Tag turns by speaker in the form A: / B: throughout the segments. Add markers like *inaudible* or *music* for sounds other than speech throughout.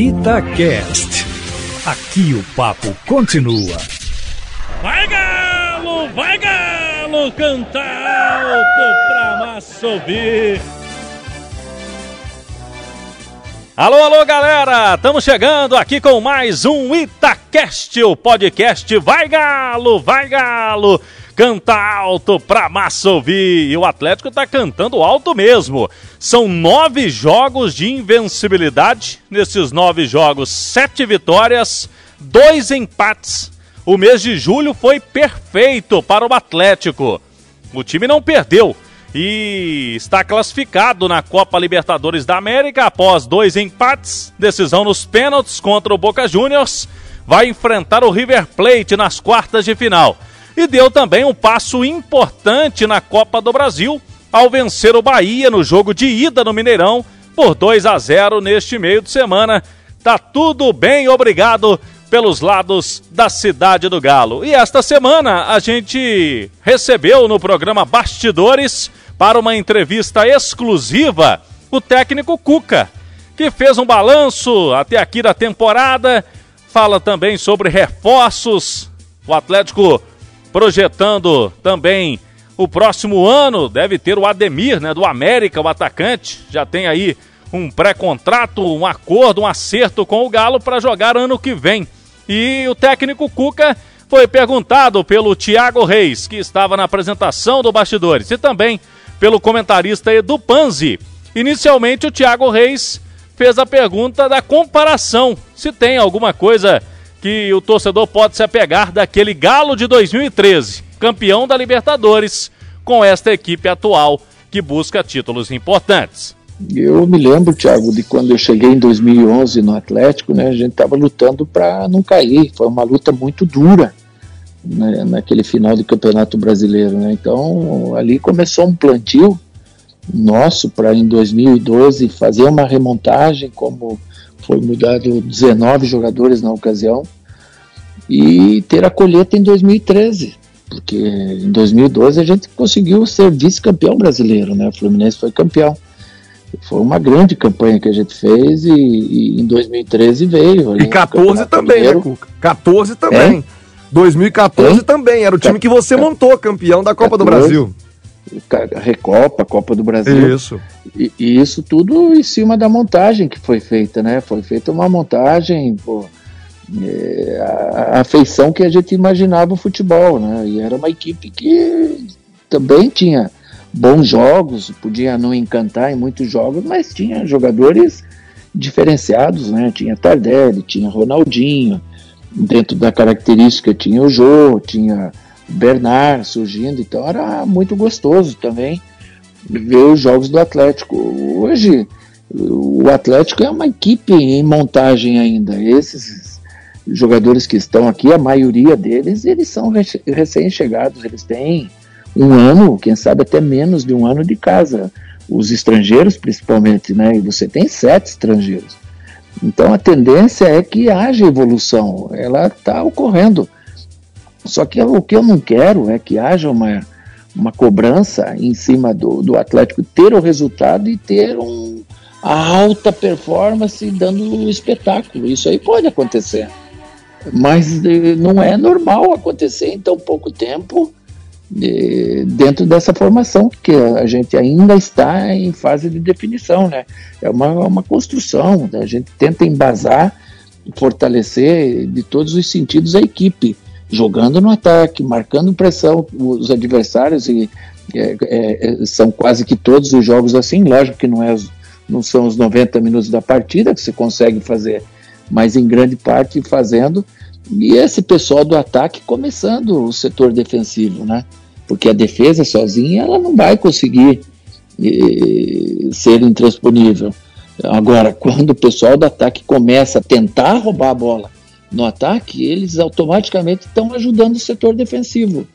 A: Itacast. Aqui o papo continua.
B: Vai galo, vai galo, canta alto pra massa. Alô, alô, galera! Estamos chegando aqui com mais um Itacast, o podcast Vai Galo, Vai Galo! Canta alto pra massa ouvir! E o Atlético tá cantando alto mesmo. São nove jogos de invencibilidade. Nesses nove jogos, sete vitórias, dois empates. O mês de julho foi perfeito para o Atlético. O time não perdeu e está classificado na Copa Libertadores da América após dois empates, decisão nos pênaltis contra o Boca Juniors, vai enfrentar o River Plate nas quartas de final. E deu também um passo importante na Copa do Brasil ao vencer o Bahia no jogo de ida no Mineirão por 2 a 0 neste meio de semana. Tá tudo bem, obrigado pelos lados da Cidade do Galo. E esta semana a gente recebeu no programa Bastidores para uma entrevista exclusiva o técnico Cuca, que fez um balanço até aqui da temporada, fala também sobre reforços, o Atlético projetando também o próximo ano, deve ter o Ademir, né, do América, o atacante, já tem aí um pré-contrato, um acordo, um acerto com o Galo para jogar ano que vem. E o técnico Cuca foi perguntado pelo Thiago Reis, que estava na apresentação do Bastidores, e também pelo comentarista Edu Panzi. Inicialmente, o Thiago Reis fez a pergunta da comparação, se tem alguma coisa que o torcedor pode se apegar daquele Galo de 2013, campeão da Libertadores, com esta equipe atual que busca títulos importantes.
C: Eu me lembro, Thiago, de quando eu cheguei em 2011 no Atlético, né? A gente estava lutando para não cair. Foi uma luta muito dura né, naquele final do Campeonato Brasileiro, né? Então ali começou um plantio nosso para em 2012 fazer uma remontagem, como foi mudado 19 jogadores na ocasião e ter a colheita em 2013 porque em 2012 a gente conseguiu ser vice-campeão brasileiro, né? O Fluminense foi campeão. Foi uma grande campanha que a gente fez e, e em 2013 veio.
D: E 14 também, né, Cuca? 14 também. É? 2014 é? também, era o time que você montou, campeão da Copa 14, do Brasil.
C: Recopa, Copa do Brasil.
D: Isso.
C: E, e, isso tudo em cima da montagem que foi feita, né? Foi feita uma montagem, pô, é, a, a feição que a gente imaginava o futebol, né? E era uma equipe que também tinha bons jogos, podia não encantar em muitos jogos, mas tinha jogadores diferenciados, né? Tinha Tardelli, tinha Ronaldinho, dentro da característica tinha o Jô, tinha Bernard surgindo, então era muito gostoso também ver os jogos do Atlético. Hoje o Atlético é uma equipe em montagem ainda. Esses jogadores que estão aqui, a maioria deles, eles são recém-chegados, eles têm um ano, quem sabe até menos de um ano de casa. Os estrangeiros, principalmente, né? E você tem sete estrangeiros. Então a tendência é que haja evolução, ela está ocorrendo. Só que o que eu não quero é que haja uma, uma cobrança em cima do, do Atlético ter o resultado e ter um, a alta performance dando espetáculo. Isso aí pode acontecer. Mas eh, não é normal acontecer em tão pouco tempo dentro dessa formação, que a gente ainda está em fase de definição, né? É uma, uma construção, né? a gente tenta embasar, fortalecer de todos os sentidos a equipe, jogando no ataque, marcando pressão os adversários, e é, é, são quase que todos os jogos assim, lógico que não, é, não são os 90 minutos da partida que você consegue fazer, mas em grande parte fazendo, e esse pessoal do ataque começando o setor defensivo, né? porque a defesa sozinha ela não vai conseguir eh, ser intransponível. Agora, quando o pessoal do ataque começa a tentar roubar a bola no ataque, eles automaticamente estão ajudando o setor defensivo.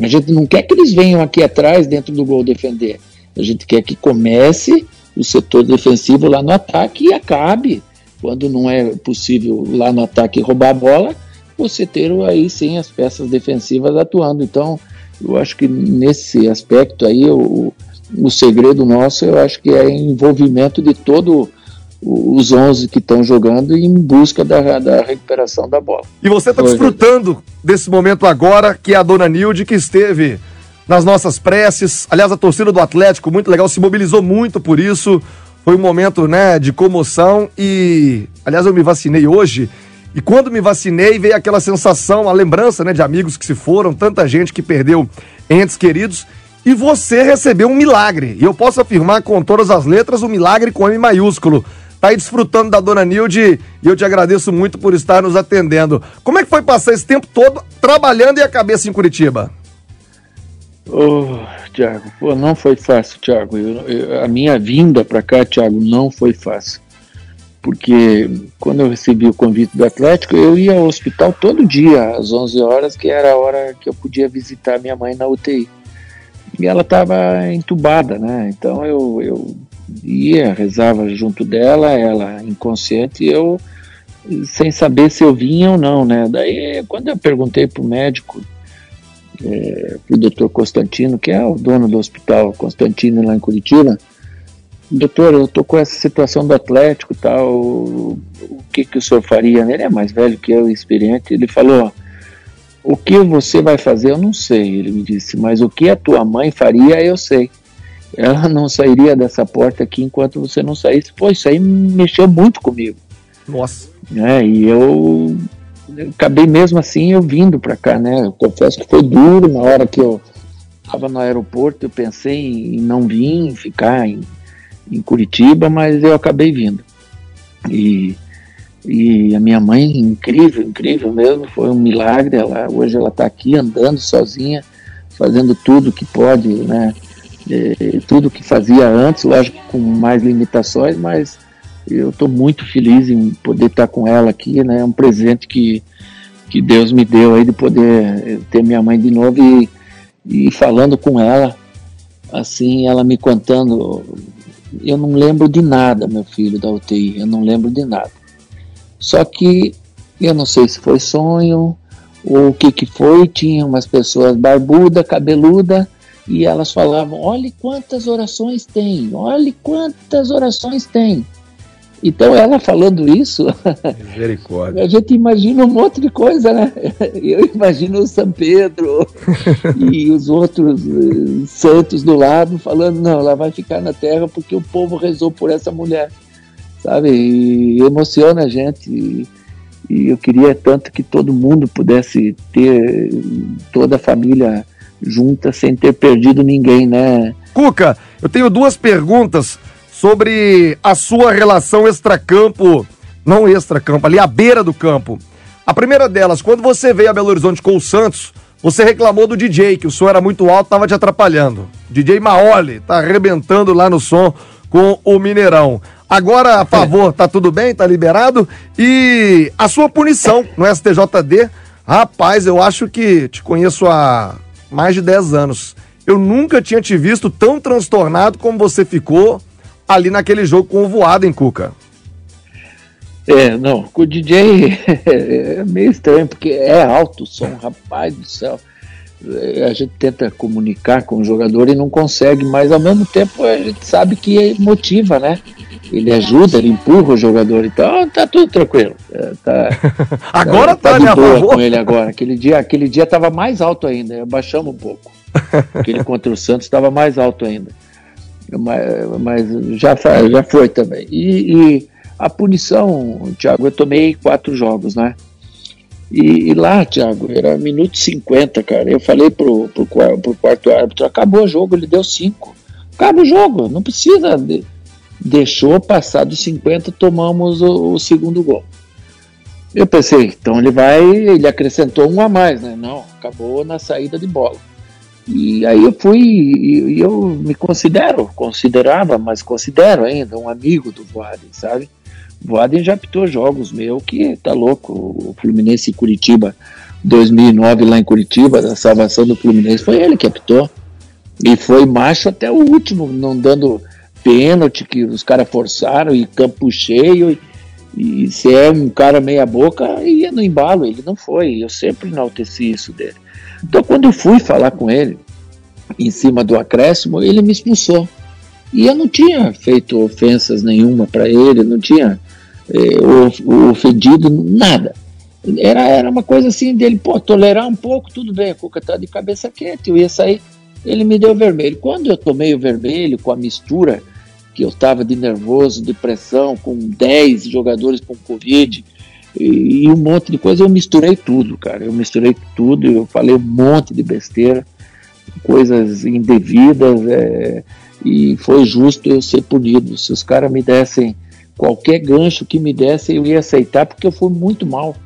C: A gente não quer que eles venham aqui atrás dentro do gol defender. A gente quer que comece o setor defensivo lá no ataque e acabe. Quando não é possível lá no ataque roubar a bola, você ter aí sim as peças defensivas atuando. Então, eu acho que nesse aspecto aí, o, o segredo nosso, eu acho que é envolvimento de todo os 11 que estão jogando em busca da, da recuperação da bola.
D: E você está desfrutando desse momento agora, que é a dona Nilde, que esteve nas nossas preces. Aliás, a torcida do Atlético, muito legal, se mobilizou muito por isso. Foi um momento né, de comoção e, aliás, eu me vacinei hoje. E quando me vacinei, veio aquela sensação, a lembrança né, de amigos que se foram, tanta gente que perdeu entes queridos. E você recebeu um milagre. E eu posso afirmar com todas as letras, um milagre com M maiúsculo tá aí desfrutando da dona Nilde e eu te agradeço muito por estar nos atendendo. Como é que foi passar esse tempo todo trabalhando e a cabeça em Curitiba?
C: Oh, Tiago, pô, não foi fácil, Tiago. a minha vinda para cá, Tiago, não foi fácil. Porque quando eu recebi o convite do Atlético, eu ia ao hospital todo dia, às 11 horas, que era a hora que eu podia visitar minha mãe na UTI. E ela estava entubada, né? Então eu, eu ia, rezava junto dela, ela inconsciente, e eu sem saber se eu vinha ou não, né? Daí, quando eu perguntei pro médico, é, pro doutor Constantino, que é o dono do hospital Constantino lá em Curitiba, doutor, eu tô com essa situação do Atlético tal, o, o que que o senhor faria? Ele é mais velho que eu, experiente, ele falou, o que você vai fazer eu não sei, ele me disse, mas o que a tua mãe faria eu sei ela não sairia dessa porta aqui enquanto você não saísse. Pô, isso aí mexeu muito comigo.
D: Nossa.
C: É, e eu acabei mesmo assim eu vindo para cá, né? Eu confesso que foi duro na hora que eu estava no aeroporto, eu pensei em não vir, ficar em, em Curitiba, mas eu acabei vindo. E, e a minha mãe, incrível, incrível mesmo, foi um milagre. Ela, hoje ela está aqui andando sozinha, fazendo tudo que pode, né? é, tudo que fazia antes, lógico com mais limitações, mas eu estou muito feliz em poder estar com ela aqui, né? É um presente que, que Deus me deu aí de poder ter minha mãe de novo e, e falando com ela, assim, ela me contando, eu não lembro de nada, meu filho da UTI, eu não lembro de nada. Só que eu não sei se foi sonho ou o que que foi, tinha umas pessoas barbuda, cabeluda, e elas falavam: olhe quantas orações tem, olhe quantas orações tem. Então, ela falando isso, a gente imagina um monte de coisa, né? *laughs* Eu imagino o São Pedro *laughs* e os outros uh, santos do lado falando: não, ela vai ficar na terra porque o povo rezou por essa mulher, sabe? E emociona a gente. E, e eu queria tanto que todo mundo pudesse ter, toda a família junta sem ter perdido ninguém, né?
D: Cuca, eu tenho duas perguntas sobre a sua relação extracampo, não extracampo, ali à beira do campo. A primeira delas, quando você veio a Belo Horizonte com o Santos, você reclamou do DJ, que o som era muito alto, estava te atrapalhando. DJ Maoli, tá arrebentando lá no som com o Mineirão. Agora, a favor, tá tudo bem? Tá liberado? E a sua punição no STJD, rapaz, eu acho que te conheço há mais de 10 anos. Eu nunca tinha te visto tão transtornado como você ficou ali naquele jogo com o voado em Cuca.
C: É, não, com o DJ *laughs* é meio estranho, porque é alto o som, rapaz do céu. É, a gente tenta comunicar com o jogador e não consegue, mas ao mesmo tempo a gente sabe que motiva, né? Ele ajuda, ele empurra o jogador, então tá tudo tranquilo. É, tá, *laughs*
D: agora tá, tá, tá
C: de boa com ele agora. Aquele dia, aquele dia tava mais alto ainda, baixamos um pouco. *laughs* Aquele contra o Santos estava mais alto ainda. Mas, mas, já, já foi também. E, e a punição, Thiago, eu tomei quatro jogos, né? E, e, lá, Thiago, era minuto 50, cara. Eu falei pro, pro, pro quarto árbitro, acabou o jogo, ele deu cinco. Acaba o jogo, não precisa. De, deixou passar dos 50, tomamos o, o, segundo gol. Eu pensei, então ele vai, ele acrescentou um a mais, né? Não, acabou na saída de bola. E aí eu fui, e eu me considero, considerava, mas considero ainda um amigo do Voaden, sabe? Voaden já apitou jogos meu que tá louco. O Fluminense em Curitiba, 2009 lá em Curitiba, a salvação do Fluminense, foi ele que apitou. E foi macho até o último, não dando pênalti que os caras forçaram e campo cheio. E, e se é um cara meia boca, ia no embalo. Ele não foi. Eu sempre enalteci isso dele. Então quando eu fui falar com ele, em cima do acréscimo, ele me expulsou. E eu não tinha feito ofensas nenhuma para ele, não tinha é, ofendido nada. Era, era uma coisa assim dele, pô, tolerar um pouco, tudo bem, a Cuca tá de cabeça quente, eu ia sair, ele me deu vermelho. Quando eu tomei o vermelho com a mistura, que eu estava de nervoso, depressão, com 10 jogadores com Covid e, e, um monte de coisa, eu misturei tudo, cara. Eu misturei tudo, eu falei um monte de besteira, coisas indevidas, é, e foi justo eu ser punido. Se os caras me dessem qualquer gancho que me dessem, eu ia aceitar, porque eu fui muito mal.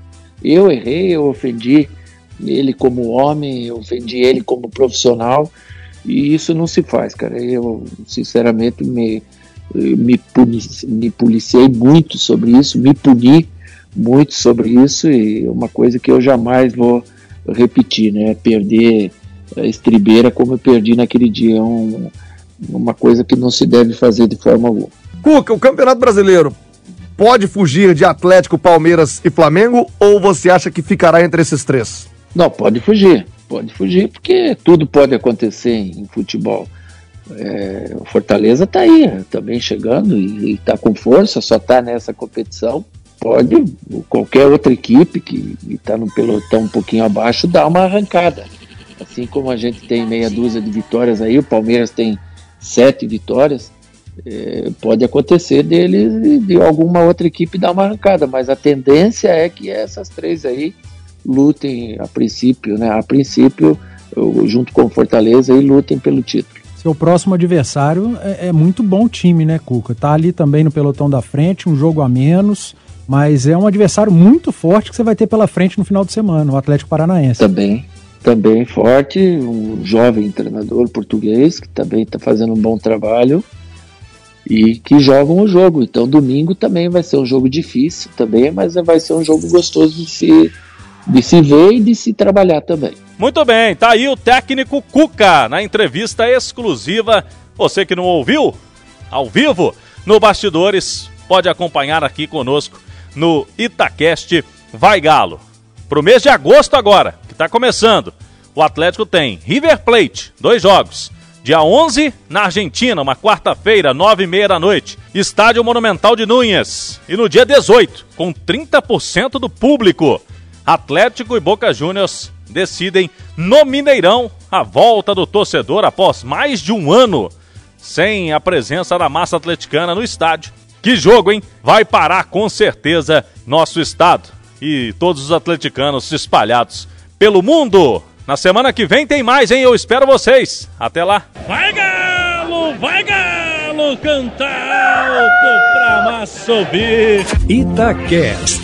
C: Eu errei, eu ofendi ele como homem, eu ofendi ele como profissional, e isso não se faz, cara. Eu, sinceramente, me, me, puni, me policiei muito sobre isso, me puni muito sobre isso, e é uma coisa que eu jamais vou repetir, né? Perder a estribeira como eu perdi naquele dia. É um, uma coisa que não se deve fazer de forma alguma.
D: Cuca, o Campeonato Brasileiro pode fugir de Atlético, Palmeiras e Flamengo ou você acha que ficará entre esses três?
C: Não, pode fugir. Pode fugir porque tudo pode acontecer em futebol. É, o Fortaleza está aí, também chegando e está com força, só está nessa competição. Pode qualquer outra equipe que está no pelotão um pouquinho abaixo dar uma arrancada. Assim como a gente tem meia dúzia de vitórias aí, o Palmeiras tem sete vitórias é, pode acontecer dele de alguma outra equipe dar uma arrancada, mas a tendência é que essas três aí lutem a princípio, né? A princípio, junto com o Fortaleza, e lutem pelo título.
E: Seu próximo adversário é, é muito bom time, né, Cuca? Tá ali também no pelotão da frente, um jogo a menos, mas é um adversário muito forte que você vai ter pela frente no final de semana, o Atlético Paranaense.
C: Também, também forte, um jovem treinador português que também está fazendo um bom trabalho e que jogam o jogo. Então domingo também vai ser um jogo difícil também, mas vai ser um jogo gostoso de se, de se ver e de se trabalhar também.
B: Muito bem, tá aí o técnico Cuca na entrevista exclusiva. Você que não ouviu, ao vivo, no Bastidores, pode acompanhar aqui conosco no Itacast Vai Galo. Pro mês de agosto agora, que tá começando, o Atlético tem River Plate, dois jogos. Dia 11, na Argentina, uma quarta-feira, nove e meia da noite, Estádio Monumental de Núñez. E no dia 18, com 30% do público, Atlético e Boca Juniors decidem no Mineirão a volta do torcedor após mais de um ano sem a presença da massa atleticana no estádio. Que jogo, hein? Vai parar com certeza nosso estado e todos os atleticanos espalhados pelo mundo. Na semana que vem tem mais, hein? Eu espero vocês. Até lá.
A: Vai Galo, vai Galo, cantar alto pra massa ouvir. Itacast.